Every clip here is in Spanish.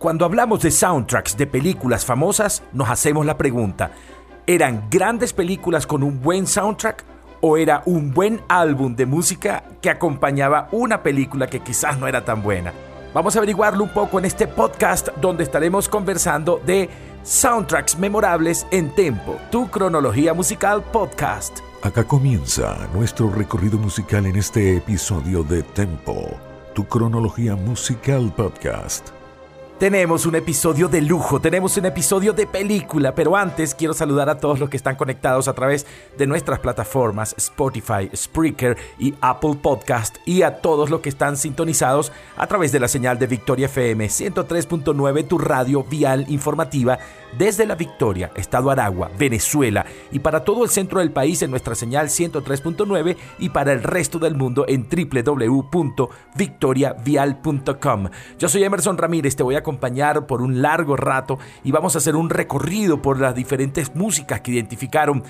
Cuando hablamos de soundtracks de películas famosas, nos hacemos la pregunta, ¿eran grandes películas con un buen soundtrack o era un buen álbum de música que acompañaba una película que quizás no era tan buena? Vamos a averiguarlo un poco en este podcast donde estaremos conversando de soundtracks memorables en Tempo, tu cronología musical podcast. Acá comienza nuestro recorrido musical en este episodio de Tempo, tu cronología musical podcast. Tenemos un episodio de lujo, tenemos un episodio de película, pero antes quiero saludar a todos los que están conectados a través de nuestras plataformas Spotify, Spreaker y Apple Podcast y a todos los que están sintonizados a través de la señal de Victoria FM 103.9, tu radio vial informativa desde La Victoria, Estado Aragua, Venezuela y para todo el centro del país en nuestra señal 103.9 y para el resto del mundo en www.victoriavial.com. Yo soy Emerson Ramírez, te voy a acompañar por un largo rato y vamos a hacer un recorrido por las diferentes músicas que identificaron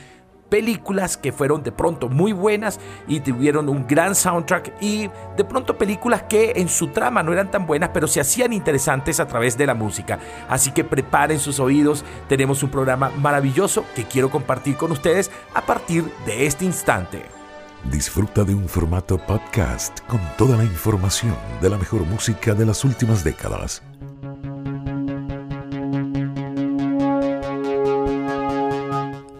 películas que fueron de pronto muy buenas y tuvieron un gran soundtrack y de pronto películas que en su trama no eran tan buenas pero se hacían interesantes a través de la música. Así que preparen sus oídos, tenemos un programa maravilloso que quiero compartir con ustedes a partir de este instante. Disfruta de un formato podcast con toda la información de la mejor música de las últimas décadas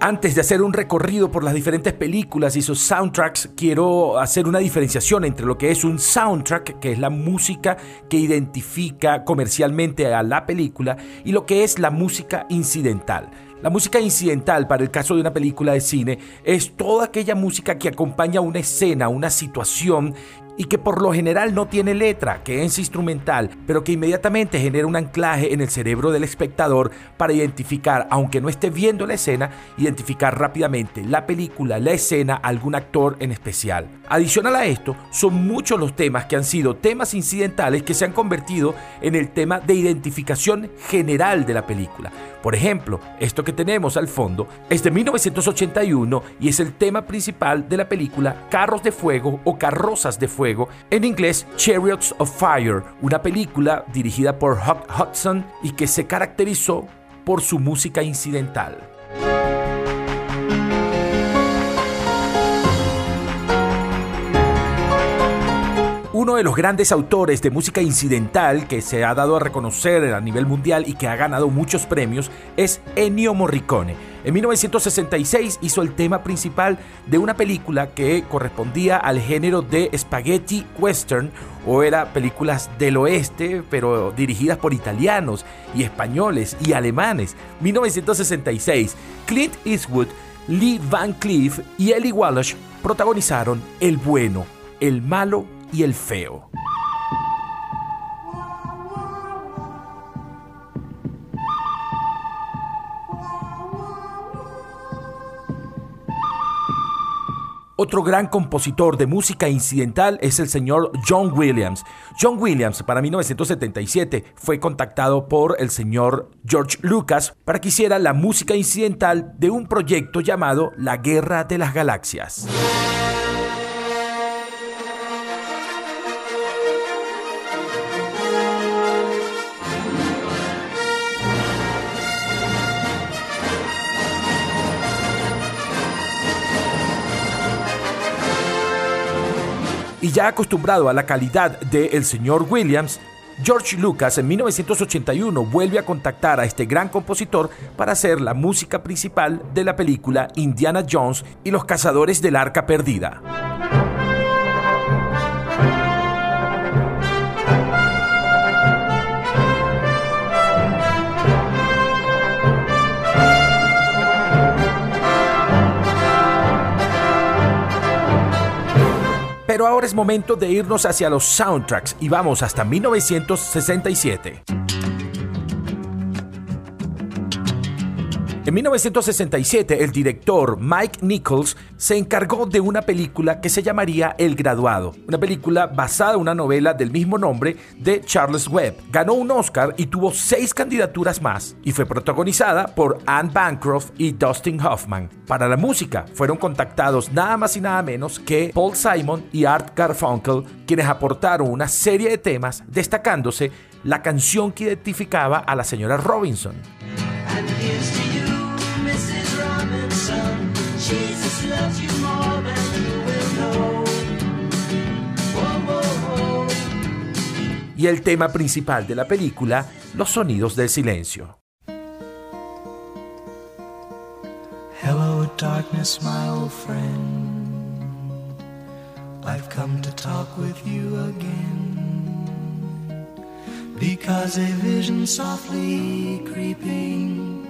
Antes de hacer un recorrido por las diferentes películas y sus soundtracks, quiero hacer una diferenciación entre lo que es un soundtrack, que es la música que identifica comercialmente a la película, y lo que es la música incidental. La música incidental para el caso de una película de cine es toda aquella música que acompaña una escena, una situación y que por lo general no tiene letra, que es instrumental, pero que inmediatamente genera un anclaje en el cerebro del espectador para identificar, aunque no esté viendo la escena, identificar rápidamente la película, la escena, algún actor en especial. Adicional a esto, son muchos los temas que han sido temas incidentales que se han convertido en el tema de identificación general de la película. Por ejemplo, esto que tenemos al fondo es de 1981 y es el tema principal de la película Carros de Fuego o Carrozas de Fuego, en inglés Chariots of Fire, una película dirigida por Huck Hudson y que se caracterizó por su música incidental. Uno de los grandes autores de música incidental que se ha dado a reconocer a nivel mundial y que ha ganado muchos premios es Ennio Morricone. En 1966 hizo el tema principal de una película que correspondía al género de spaghetti western o era películas del oeste, pero dirigidas por italianos y españoles y alemanes. 1966, Clint Eastwood, Lee Van Cleef y Ellie Wallace protagonizaron El bueno, el malo y el feo. Otro gran compositor de música incidental es el señor John Williams. John Williams para 1977 fue contactado por el señor George Lucas para que hiciera la música incidental de un proyecto llamado La Guerra de las Galaxias. Y ya acostumbrado a la calidad del señor Williams, George Lucas en 1981 vuelve a contactar a este gran compositor para hacer la música principal de la película Indiana Jones y los cazadores del arca perdida. Ahora es momento de irnos hacia los soundtracks y vamos hasta 1967. En En 1967, el director Mike Nichols se encargó de una película que se llamaría El Graduado, una película basada en una novela del mismo nombre de Charles Webb. Ganó un Oscar y tuvo seis candidaturas más, y fue protagonizada por Anne Bancroft y Dustin Hoffman. Para la música fueron contactados nada más y nada menos que Paul Simon y Art Garfunkel, quienes aportaron una serie de temas, destacándose la canción que identificaba a la señora Robinson. Y el tema principal de la película, los sonidos del silencio. Hello darkness, my old friend. I've come to talk with you again. Because a vision softly creeping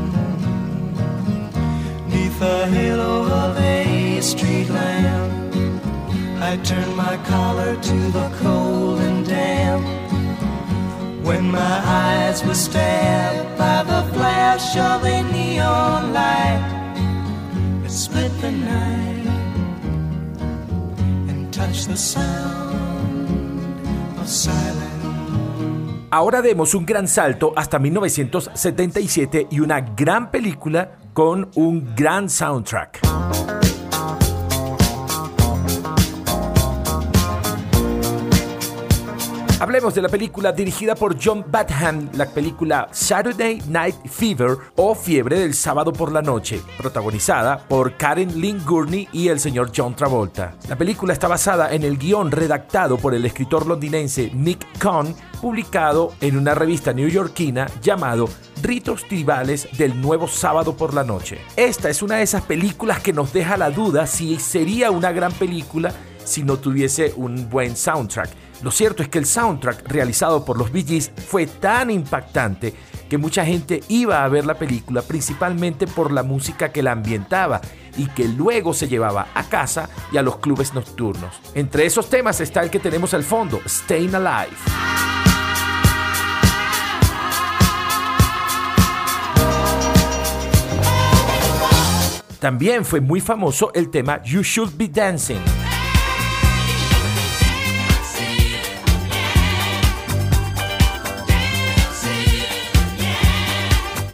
the halo of a street lamp. I turned my collar to the cold and damp. When my eyes were stabbed by the flash of a neon light, it split the night and touched the sound of silence. Ahora demos un gran salto hasta 1977 y una gran película con un gran soundtrack. Hablemos de la película dirigida por John Badham, la película Saturday Night Fever o Fiebre del Sábado por la Noche, protagonizada por Karen Lynn Gurney y el señor John Travolta. La película está basada en el guion redactado por el escritor londinense Nick Cohn, publicado en una revista neoyorquina llamado Ritos Tribales del Nuevo Sábado por la Noche. Esta es una de esas películas que nos deja la duda si sería una gran película si no tuviese un buen soundtrack. Lo cierto es que el soundtrack realizado por los Bee Gees fue tan impactante que mucha gente iba a ver la película principalmente por la música que la ambientaba y que luego se llevaba a casa y a los clubes nocturnos. Entre esos temas está el que tenemos al fondo, Staying Alive. También fue muy famoso el tema You Should Be Dancing.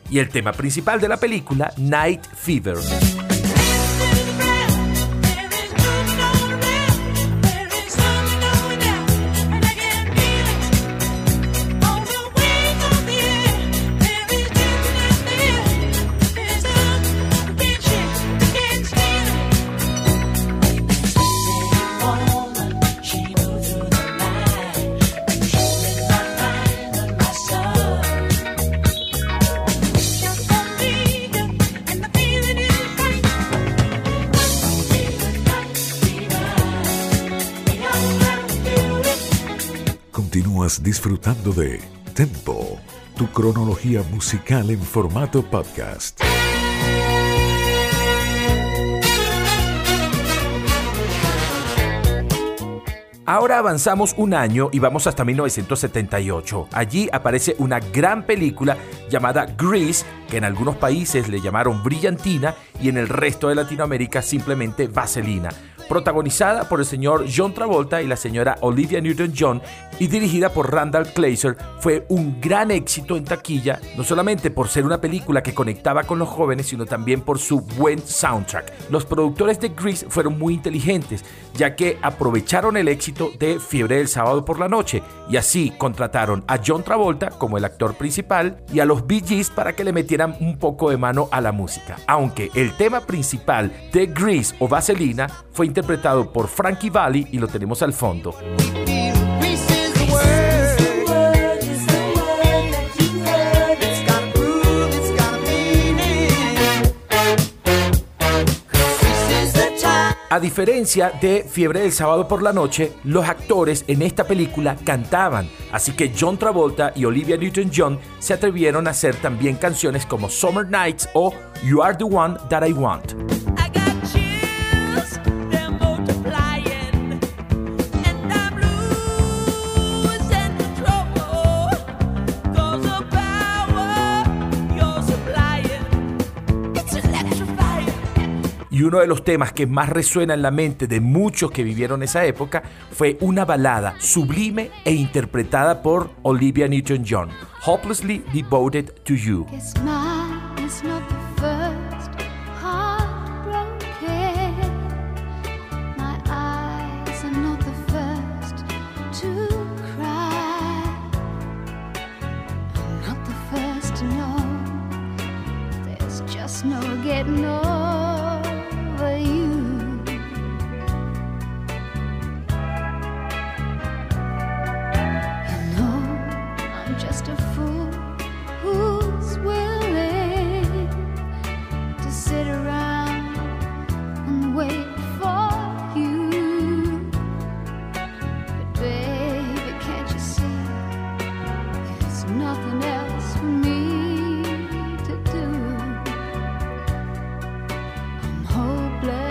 Y el tema principal de la película, Night Fever. Disfrutando de Tempo, tu cronología musical en formato podcast. Ahora avanzamos un año y vamos hasta 1978. Allí aparece una gran película llamada Grease, que en algunos países le llamaron Brillantina y en el resto de Latinoamérica simplemente Vaselina protagonizada por el señor John Travolta y la señora Olivia Newton-John y dirigida por Randall Kleiser, fue un gran éxito en taquilla, no solamente por ser una película que conectaba con los jóvenes, sino también por su buen soundtrack. Los productores de Grease fueron muy inteligentes, ya que aprovecharon el éxito de Fiebre del Sábado por la Noche y así contrataron a John Travolta como el actor principal y a los Bee Gees para que le metieran un poco de mano a la música. Aunque el tema principal de Grease o Vaselina fue interpretado por Frankie Valli y lo tenemos al fondo. A diferencia de Fiebre del sábado por la noche, los actores en esta película cantaban, así que John Travolta y Olivia Newton-John se atrevieron a hacer también canciones como Summer Nights o You Are the One That I Want. Uno de los temas que más resuena en la mente de muchos que vivieron esa época fue una balada sublime e interpretada por Olivia Newton-John, Hopelessly Devoted to You.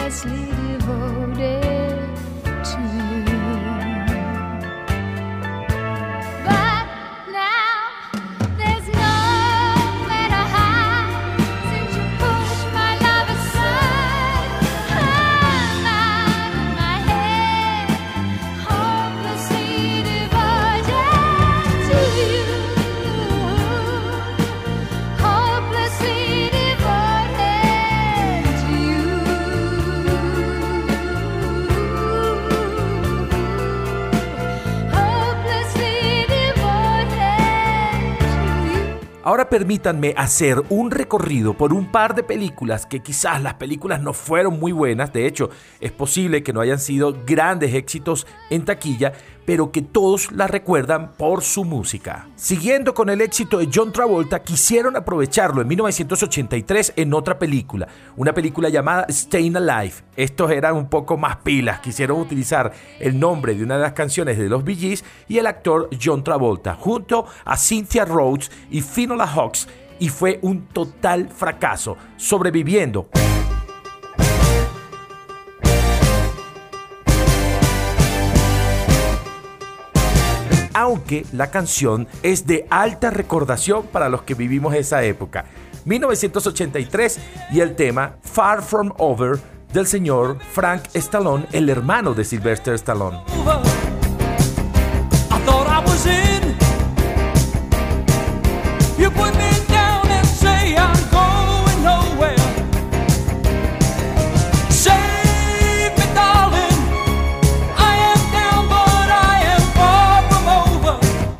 Ahora permítanme hacer un recorrido por un par de películas que quizás las películas no fueron muy buenas, de hecho es posible que no hayan sido grandes éxitos en taquilla, pero que todos la recuerdan por su música. Siguiendo con el éxito de John Travolta, quisieron aprovecharlo en 1983 en otra película, una película llamada Staying Alive. Estos eran un poco más pilas, quisieron utilizar el nombre de una de las canciones de los Bee Gees y el actor John Travolta, junto a Cynthia Rhodes y Finola Hawks, y fue un total fracaso, sobreviviendo. Aunque la canción es de alta recordación para los que vivimos esa época. 1983 y el tema Far From Over del señor Frank Stallone, el hermano de Sylvester Stallone.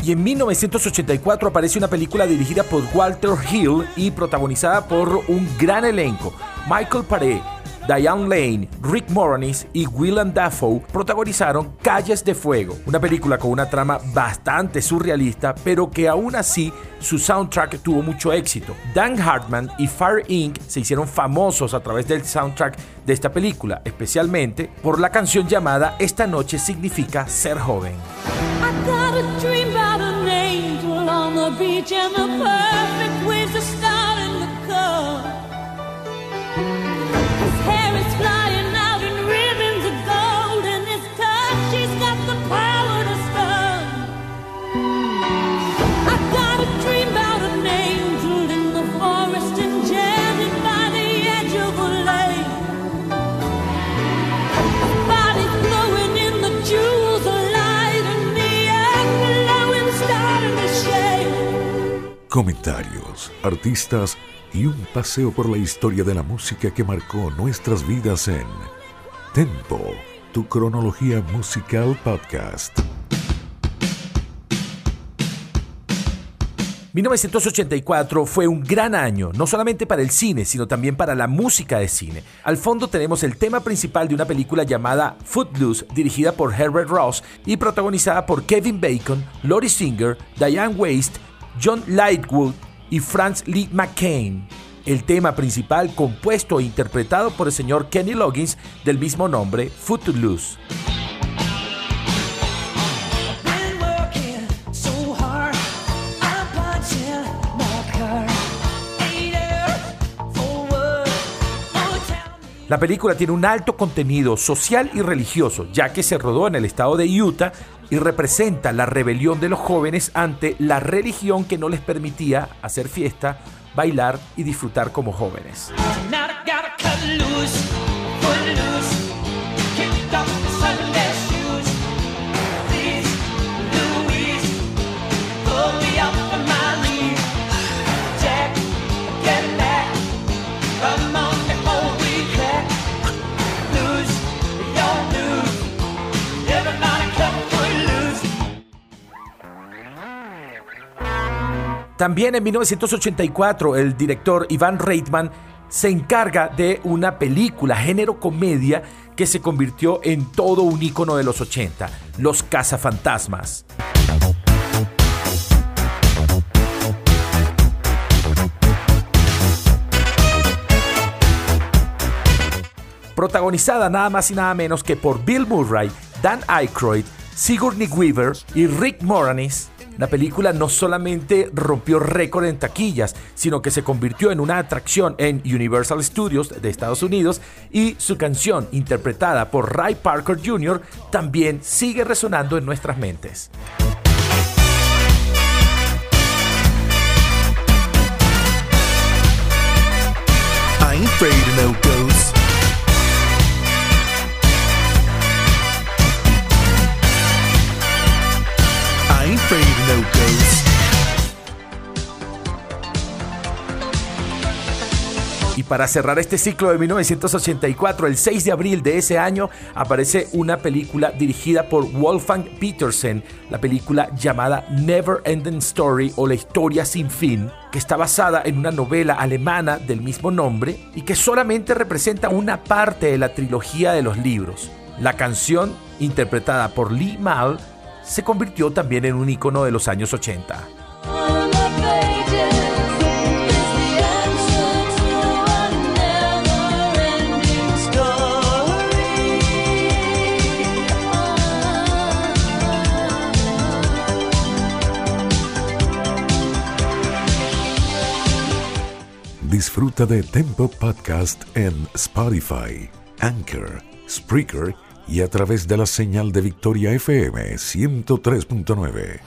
Y en 1984 aparece una película dirigida por Walter Hill y protagonizada por un gran elenco. Michael Paré, Diane Lane, Rick Moranis y Willem Dafoe protagonizaron Calles de Fuego, una película con una trama bastante surrealista, pero que aún así su soundtrack tuvo mucho éxito. Dan Hartman y Fire Inc. se hicieron famosos a través del soundtrack de esta película, especialmente por la canción llamada Esta noche significa ser joven. reach and the perfect way. Comentarios, artistas y un paseo por la historia de la música que marcó nuestras vidas en Tempo, tu cronología musical podcast. 1984 fue un gran año, no solamente para el cine, sino también para la música de cine. Al fondo tenemos el tema principal de una película llamada Footloose, dirigida por Herbert Ross y protagonizada por Kevin Bacon, Lori Singer, Diane Waste John Lightwood y Franz Lee McCain. el tema principal compuesto e interpretado por el señor Kenny Loggins del mismo nombre, Footloose. La película tiene un alto contenido social y religioso, ya que se rodó en el estado de Utah y representa la rebelión de los jóvenes ante la religión que no les permitía hacer fiesta, bailar y disfrutar como jóvenes. También en 1984 el director Ivan Reitman se encarga de una película género comedia que se convirtió en todo un icono de los 80, Los cazafantasmas. Protagonizada nada más y nada menos que por Bill Murray, Dan Aykroyd, Sigourney Weaver y Rick Moranis, la película no solamente rompió récord en taquillas, sino que se convirtió en una atracción en Universal Studios de Estados Unidos y su canción, interpretada por Ray Parker Jr., también sigue resonando en nuestras mentes. Y para cerrar este ciclo de 1984, el 6 de abril de ese año, aparece una película dirigida por Wolfgang Petersen, la película llamada Never Ending Story o La historia sin fin, que está basada en una novela alemana del mismo nombre y que solamente representa una parte de la trilogía de los libros. La canción, interpretada por Lee Mal, se convirtió también en un icono de los años 80. Disfruta de Tempo Podcast en Spotify, Anchor, Spreaker y a través de la señal de Victoria FM 103.9.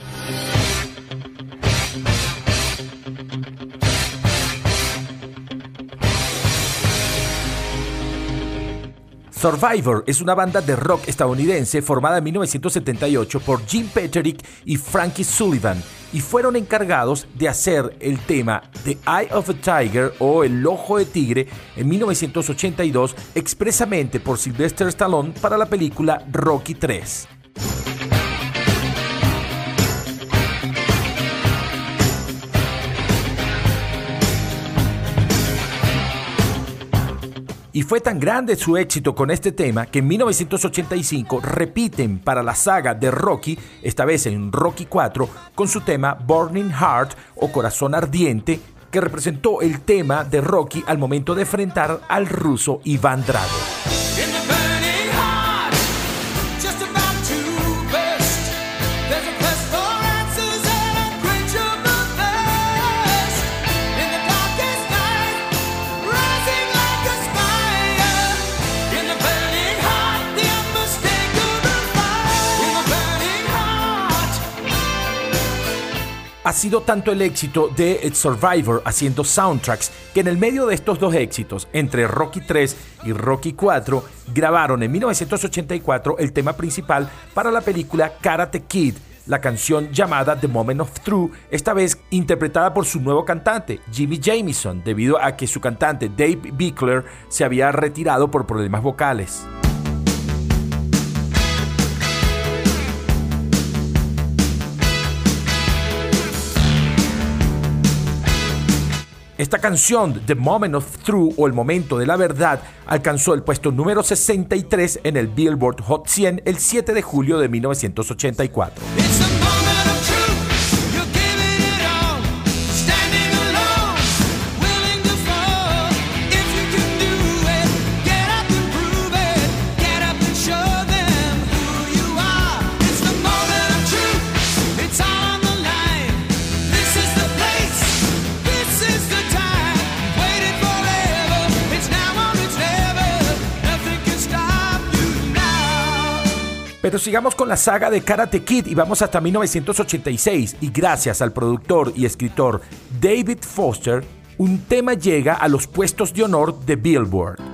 Survivor es una banda de rock estadounidense formada en 1978 por Jim Peterick y Frankie Sullivan y fueron encargados de hacer el tema The Eye of a Tiger o El Ojo de Tigre en 1982 expresamente por Sylvester Stallone para la película Rocky 3. Y fue tan grande su éxito con este tema que en 1985 repiten para la saga de Rocky, esta vez en Rocky 4, con su tema Burning Heart o Corazón Ardiente, que representó el tema de Rocky al momento de enfrentar al ruso Iván Drago. Ha sido tanto el éxito de Survivor haciendo soundtracks que en el medio de estos dos éxitos, entre Rocky 3 y Rocky 4, grabaron en 1984 el tema principal para la película Karate Kid, la canción llamada The Moment of Truth, esta vez interpretada por su nuevo cantante, Jimmy Jamison, debido a que su cantante Dave Bickler se había retirado por problemas vocales. Esta canción, The Moment of Truth o El Momento de la Verdad, alcanzó el puesto número 63 en el Billboard Hot 100 el 7 de julio de 1984. Sigamos con la saga de Karate Kid y vamos hasta 1986 y gracias al productor y escritor David Foster, un tema llega a los puestos de honor de Billboard.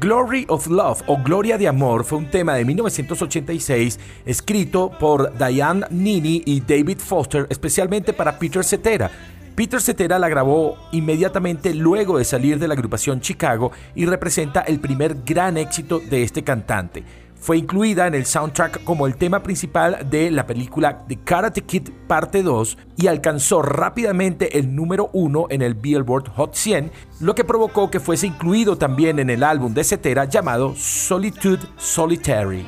Glory of Love o Gloria de Amor fue un tema de 1986 escrito por Diane Nini y David Foster especialmente para Peter Cetera. Peter Cetera la grabó inmediatamente luego de salir de la agrupación Chicago y representa el primer gran éxito de este cantante. Fue incluida en el soundtrack como el tema principal de la película The Karate Kid Parte 2 y alcanzó rápidamente el número 1 en el Billboard Hot 100, lo que provocó que fuese incluido también en el álbum de Cetera llamado Solitude Solitary.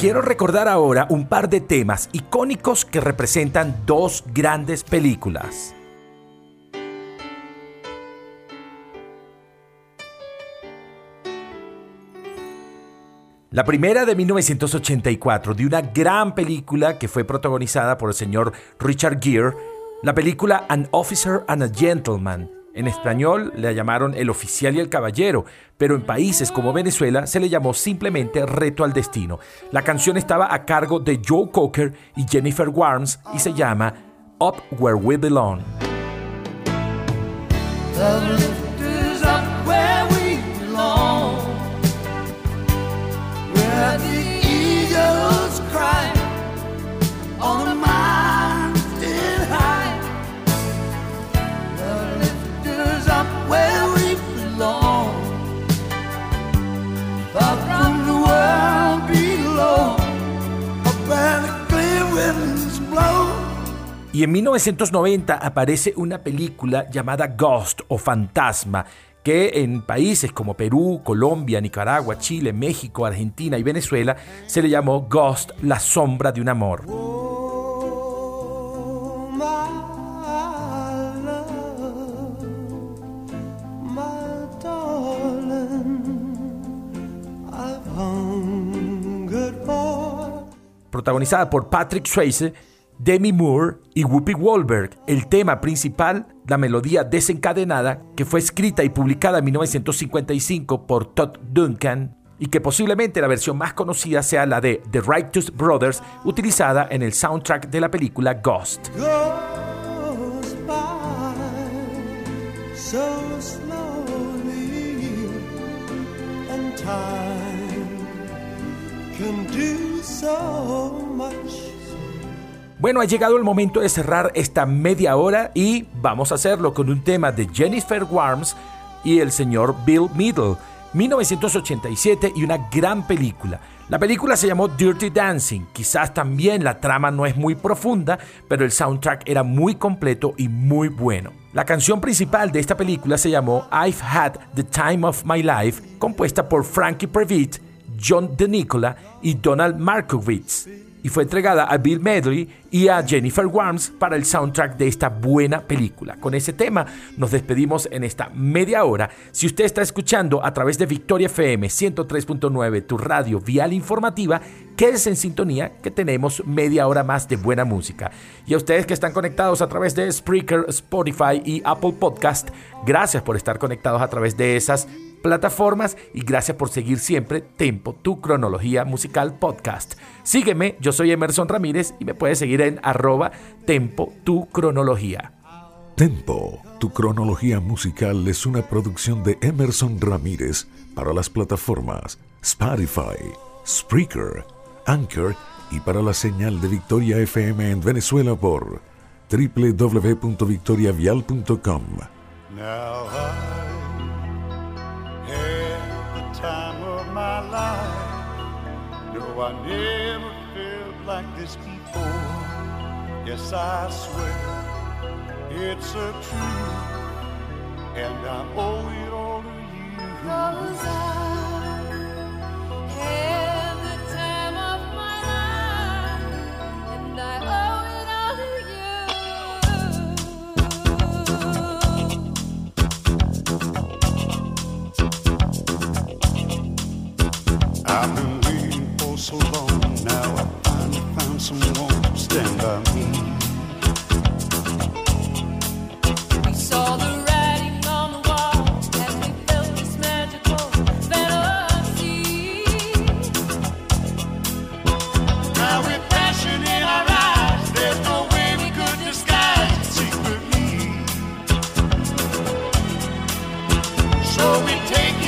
Quiero recordar ahora un par de temas icónicos que representan dos grandes películas. La primera de 1984, de una gran película que fue protagonizada por el señor Richard Gere, la película An Officer and a Gentleman, en español le llamaron El oficial y el caballero, pero en países como Venezuela se le llamó simplemente Reto al Destino. La canción estaba a cargo de Joe Cocker y Jennifer Warnes y se llama Up Where We Belong. Y en 1990 aparece una película llamada Ghost o Fantasma, que en países como Perú, Colombia, Nicaragua, Chile, México, Argentina y Venezuela se le llamó Ghost, la sombra de un amor. Protagonizada por Patrick Swayze, Demi Moore y Whoopi Goldberg. El tema principal, la melodía desencadenada, que fue escrita y publicada en 1955 por Todd Duncan y que posiblemente la versión más conocida sea la de The Righteous Brothers, utilizada en el soundtrack de la película Ghost. Bueno, ha llegado el momento de cerrar esta media hora y vamos a hacerlo con un tema de Jennifer Warms y el señor Bill Middle, 1987 y una gran película. La película se llamó Dirty Dancing, quizás también la trama no es muy profunda, pero el soundtrack era muy completo y muy bueno. La canción principal de esta película se llamó I've Had the Time of My Life, compuesta por Frankie Previtt, John DeNicola y Donald Markowitz y fue entregada a Bill Medley y a Jennifer Warnes para el soundtrack de esta buena película. Con ese tema nos despedimos en esta media hora. Si usted está escuchando a través de Victoria FM 103.9, tu radio vial informativa, quédese en sintonía que tenemos media hora más de buena música. Y a ustedes que están conectados a través de Spreaker, Spotify y Apple Podcast, gracias por estar conectados a través de esas plataformas y gracias por seguir siempre Tempo, tu cronología musical podcast. Sígueme, yo soy Emerson Ramírez y me puedes seguir en arroba Tempo, tu cronología. Tempo, tu cronología musical es una producción de Emerson Ramírez para las plataformas Spotify, Spreaker, Anchor y para la señal de Victoria FM en Venezuela por www.victoriavial.com. I never felt like this before. Yes, I swear it's a truth, and I owe it all to you.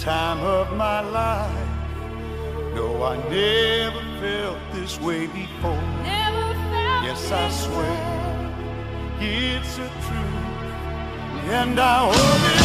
time of my life. No, I never felt this way before. yes, I swear way. it's a truth, and I hope